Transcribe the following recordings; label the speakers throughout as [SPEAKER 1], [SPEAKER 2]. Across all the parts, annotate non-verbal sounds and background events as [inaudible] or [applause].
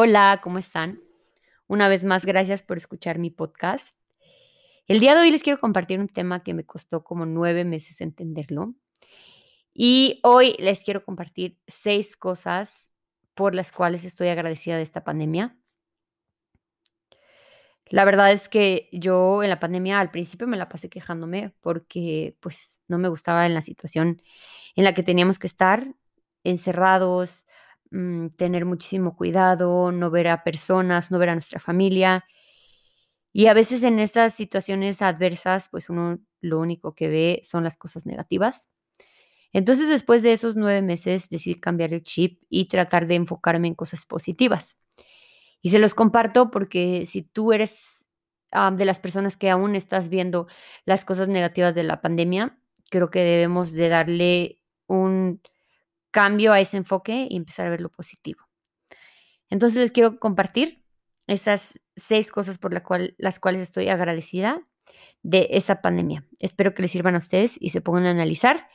[SPEAKER 1] Hola, ¿cómo están? Una vez más, gracias por escuchar mi podcast. El día de hoy les quiero compartir un tema que me costó como nueve meses entenderlo. Y hoy les quiero compartir seis cosas por las cuales estoy agradecida de esta pandemia. La verdad es que yo en la pandemia al principio me la pasé quejándome porque pues no me gustaba en la situación en la que teníamos que estar encerrados, mm, tener muchísimo cuidado, no ver a personas, no ver a nuestra familia. Y a veces en estas situaciones adversas, pues uno lo único que ve son las cosas negativas. Entonces, después de esos nueve meses, decidí cambiar el chip y tratar de enfocarme en cosas positivas. Y se los comparto porque si tú eres de las personas que aún estás viendo las cosas negativas de la pandemia, creo que debemos de darle un cambio a ese enfoque y empezar a ver lo positivo. Entonces les quiero compartir esas seis cosas por la cual, las cuales estoy agradecida de esa pandemia. Espero que les sirvan a ustedes y se pongan a analizar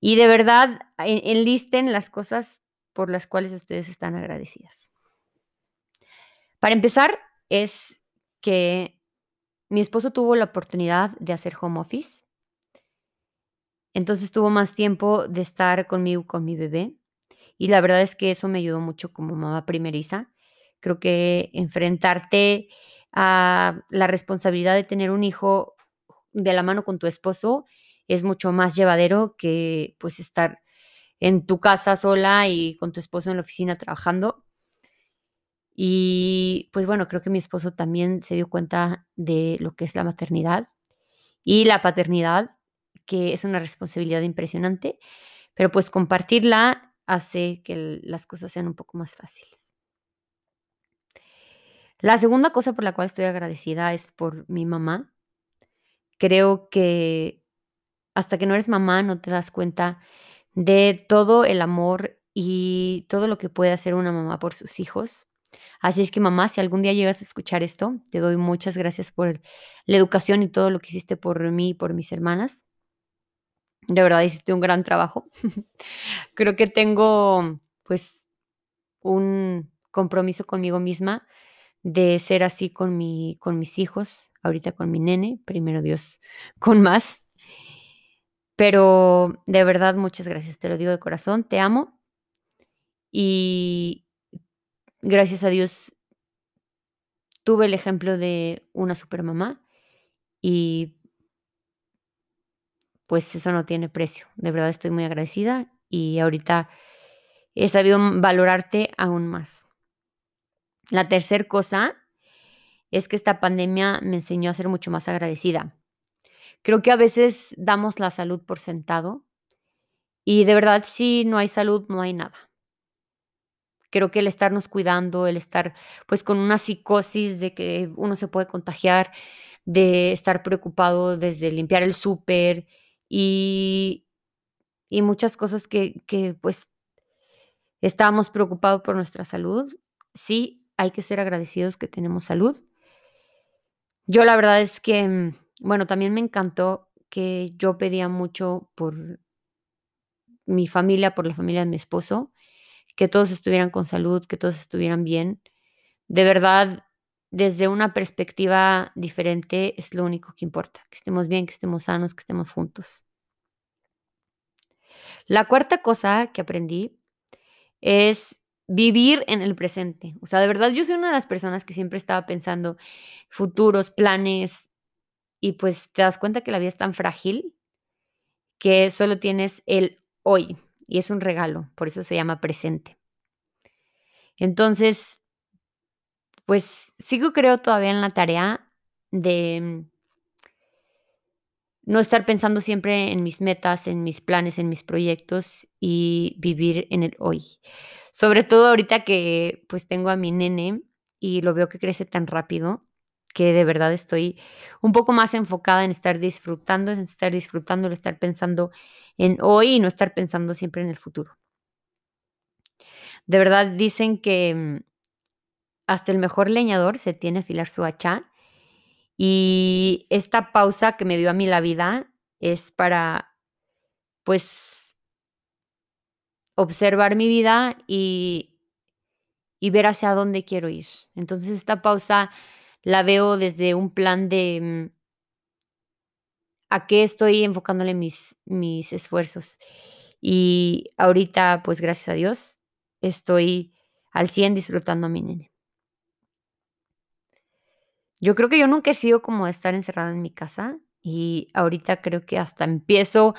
[SPEAKER 1] y de verdad enlisten las cosas por las cuales ustedes están agradecidas. Para empezar, es que mi esposo tuvo la oportunidad de hacer home office. Entonces tuvo más tiempo de estar conmigo, con mi bebé. Y la verdad es que eso me ayudó mucho como mamá primeriza. Creo que enfrentarte a la responsabilidad de tener un hijo de la mano con tu esposo es mucho más llevadero que pues estar en tu casa sola y con tu esposo en la oficina trabajando. Y pues bueno, creo que mi esposo también se dio cuenta de lo que es la maternidad y la paternidad, que es una responsabilidad impresionante, pero pues compartirla hace que las cosas sean un poco más fáciles. La segunda cosa por la cual estoy agradecida es por mi mamá. Creo que hasta que no eres mamá no te das cuenta de todo el amor y todo lo que puede hacer una mamá por sus hijos. Así es que mamá, si algún día llegas a escuchar esto, te doy muchas gracias por la educación y todo lo que hiciste por mí y por mis hermanas. De verdad hiciste un gran trabajo. [laughs] Creo que tengo pues un compromiso conmigo misma de ser así con, mi, con mis hijos, ahorita con mi nene, primero Dios, [laughs] con más. Pero de verdad, muchas gracias, te lo digo de corazón, te amo. Y gracias a Dios tuve el ejemplo de una supermamá y pues eso no tiene precio. De verdad estoy muy agradecida y ahorita he sabido valorarte aún más. La tercera cosa es que esta pandemia me enseñó a ser mucho más agradecida. Creo que a veces damos la salud por sentado y de verdad si no hay salud no hay nada. Creo que el estarnos cuidando, el estar pues con una psicosis de que uno se puede contagiar, de estar preocupado desde limpiar el súper y, y muchas cosas que, que pues estábamos preocupados por nuestra salud. Sí, hay que ser agradecidos que tenemos salud. Yo la verdad es que, mm, bueno, también me encantó que yo pedía mucho por mi familia, por la familia de mi esposo que todos estuvieran con salud, que todos estuvieran bien. De verdad, desde una perspectiva diferente es lo único que importa, que estemos bien, que estemos sanos, que estemos juntos. La cuarta cosa que aprendí es vivir en el presente. O sea, de verdad yo soy una de las personas que siempre estaba pensando futuros, planes, y pues te das cuenta que la vida es tan frágil que solo tienes el hoy y es un regalo, por eso se llama presente. Entonces, pues sigo creo todavía en la tarea de no estar pensando siempre en mis metas, en mis planes, en mis proyectos y vivir en el hoy. Sobre todo ahorita que pues tengo a mi nene y lo veo que crece tan rápido que de verdad estoy un poco más enfocada en estar disfrutando, en estar disfrutando, en estar pensando en hoy y no estar pensando siempre en el futuro. De verdad dicen que mm, hasta el mejor leñador se tiene a afilar su hacha y esta pausa que me dio a mí la vida es para, pues, observar mi vida y, y ver hacia dónde quiero ir. Entonces, esta pausa la veo desde un plan de, mm a qué estoy enfocándole mis mis esfuerzos. Y ahorita, pues, gracias a Dios, estoy al 100 disfrutando a mi nene. Yo creo que yo nunca he sido como estar encerrada en mi casa, y ahorita creo que hasta empiezo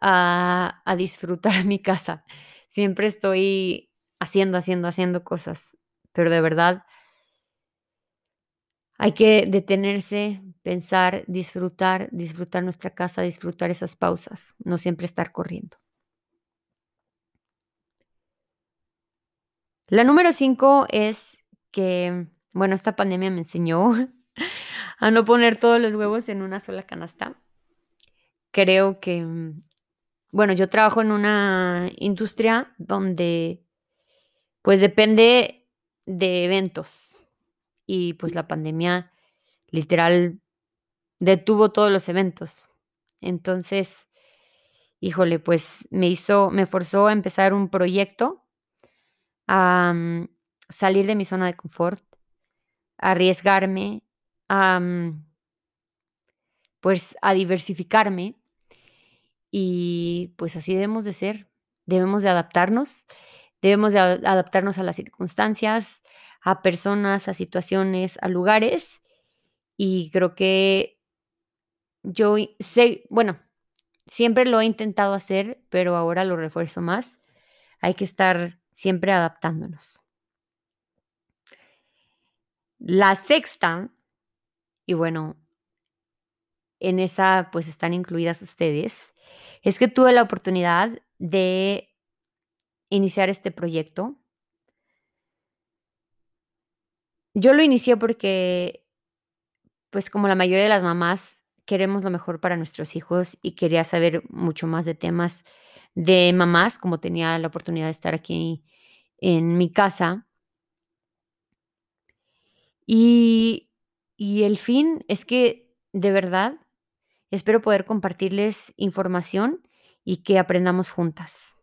[SPEAKER 1] a a disfrutar [laughs] mi casa. Siempre estoy haciendo, haciendo, haciendo cosas, pero de verdad hay que detenerse, pensar, disfrutar, disfrutar nuestra casa, disfrutar esas pausas, no siempre estar corriendo. La número 5 es que, bueno, esta pandemia me enseñó [laughs] a no poner todos los huevos en una sola canasta. Creo que, mm, bueno, yo trabajo en una industria donde, pues, depende de eventos y, pues, la pandemia literal detuvo todos los eventos. Entonces, híjole, pues, me hizo me forzó a empezar un proyecto, a, salir de mi zona de confort, arriesgarme, pues, a diversificarme y, pues, así debemos de ser. Debemos de adaptarnos, debemos de adaptarnos a las circunstancias, a personas, a situaciones, a lugares, y creo que yo sé bueno, siempre lo he intentado hacer, pero ahora lo refuerzo más. Hay que estar siempre adaptándonos. La sexta, y bueno en esa, pues, están incluidas ustedes, es que tuve la oportunidad de iniciar este proyecto. Yo lo inicié porque, pues, como la mayoría de las mamás, queremos lo mejor para nuestros hijos y quería saber mucho más de temas de mamás, como tenía la oportunidad de estar aquí en mi casa. Y y el fin es que, de verdad, espero poder compartirles información y que aprendamos juntas.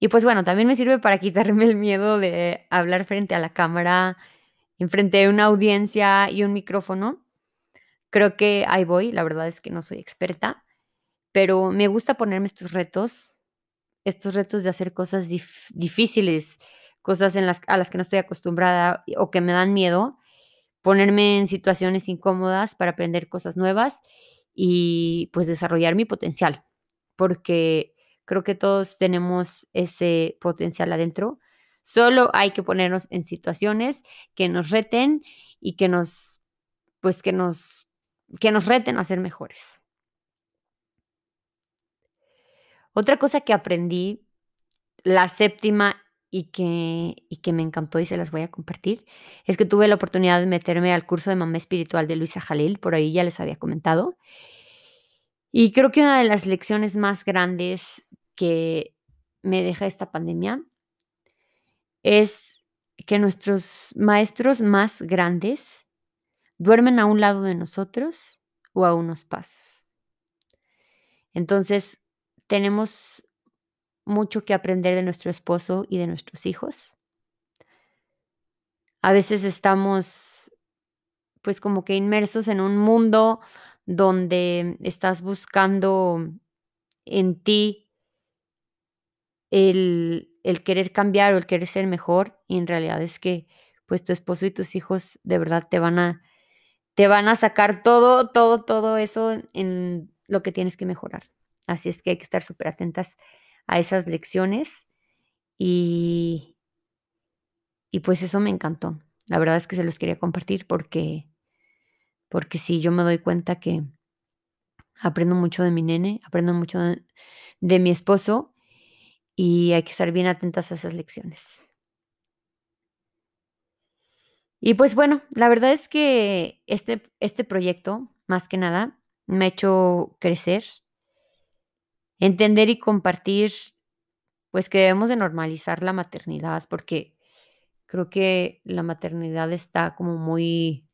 [SPEAKER 1] Y, pues, bueno, también me sirve para quitarme el miedo de hablar frente a la cámara, enfrente de una audiencia y un micrófono. Creo que ahí voy, la verdad es que no soy experta, pero me gusta ponerme estos retos, estos retos de hacer cosas dif difíciles, cosas a las que no estoy acostumbrada o que me dan miedo, ponerme en situaciones incómodas para aprender cosas nuevas y, pues, desarrollar mi potencial, porque creo que todos tenemos ese potencial adentro, solo hay que ponernos en situaciones que nos reten y que nos, pues, que nos que nos reten a ser mejores. Otra cosa que aprendí, la séptima y que y que me encantó y se las voy a compartir, es que tuve la oportunidad de meterme al curso de mamá espiritual de Luisa Jalil, por ahí ya les había comentado. Y creo que una de las lecciones más grandes que me deja esta pandemia es que nuestros maestros más grandes duermen a un lado de nosotros o a unos pasos. Entonces, tenemos mucho que aprender de nuestro esposo y de nuestros hijos. A veces estamos, pues, como que inmersos en un mundo donde estás buscando en ti el el querer cambiar o el querer ser mejor, y en realidad es que, pues, tu esposo y tus hijos de verdad te van a te van a sacar todo, todo, todo eso en lo que tienes que mejorar. Así es que hay que estar superatentas a esas lecciones y y, pues, eso me encantó. La verdad es que se los quería compartir porque porque sí, yo me doy cuenta que aprendo mucho de mi nene, aprendo mucho de de mi esposo, y hay que estar bien atentas a esas lecciones. Y, pues, bueno, la verdad es que este este proyecto, más que nada, me ha hecho crecer entender y compartir, pues, que debemos de normalizar la maternidad, porque creo que la maternidad está como muy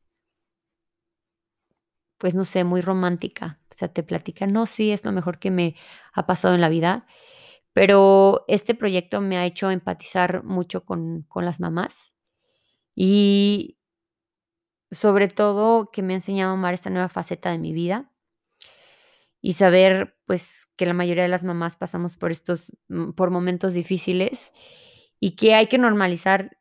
[SPEAKER 1] pues, no sé, muy romántica. O sea, te platican: "No, sí, es lo mejor que me ha pasado en la vida", Pero este proyecto me ha hecho empatizar mucho con con las mamás y sobre todo que me ha enseñado a amar esta nueva faceta de mi vida y saber, pues, que la mayoría de las mamás pasamos por estos, mm, por momentos difíciles y que hay que normalizar,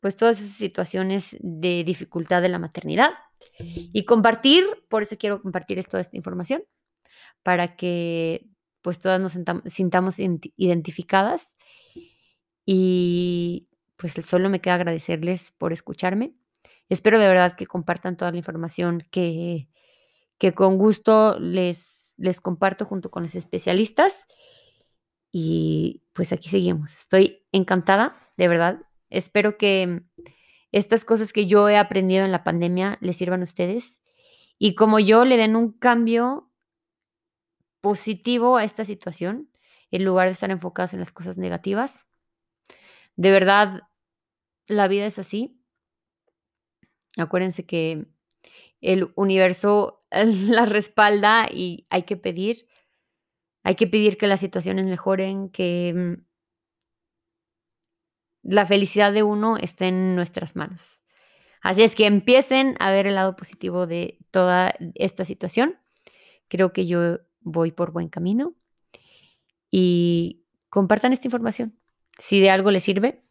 [SPEAKER 1] pues, todas esas situaciones de dificultad de la maternidad y compartir, por eso quiero compartir toda esta información, para que, pues, todas nos sintamos identi identificadas y, pues, solo me queda agradecerles por escucharme. Espero de verdad que compartan toda la información que que con gusto les les comparto junto con los especialistas y, pues, aquí seguimos. Estoy encantada, de verdad. Espero que estas cosas que yo he aprendido en la pandemia les sirvan a ustedes y como yo le den un cambio positivo a esta situación, en lugar de estar enfocadas en las cosas negativas. De verdad, la vida es así. Acuérdense que el universo [laughs] la respalda y hay que pedir hay que pedir que las situaciones mejoren, que mm la felicidad de uno está en nuestras manos. Así es que empiecen a ver el lado positivo de toda esta situación. Creo que yo voy por buen camino y compartan esta información. Si de algo les sirve,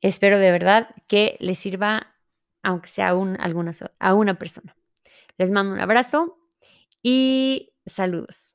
[SPEAKER 1] espero de verdad que les sirva, aunque sea un a una persona. Les mando un abrazo y saludos.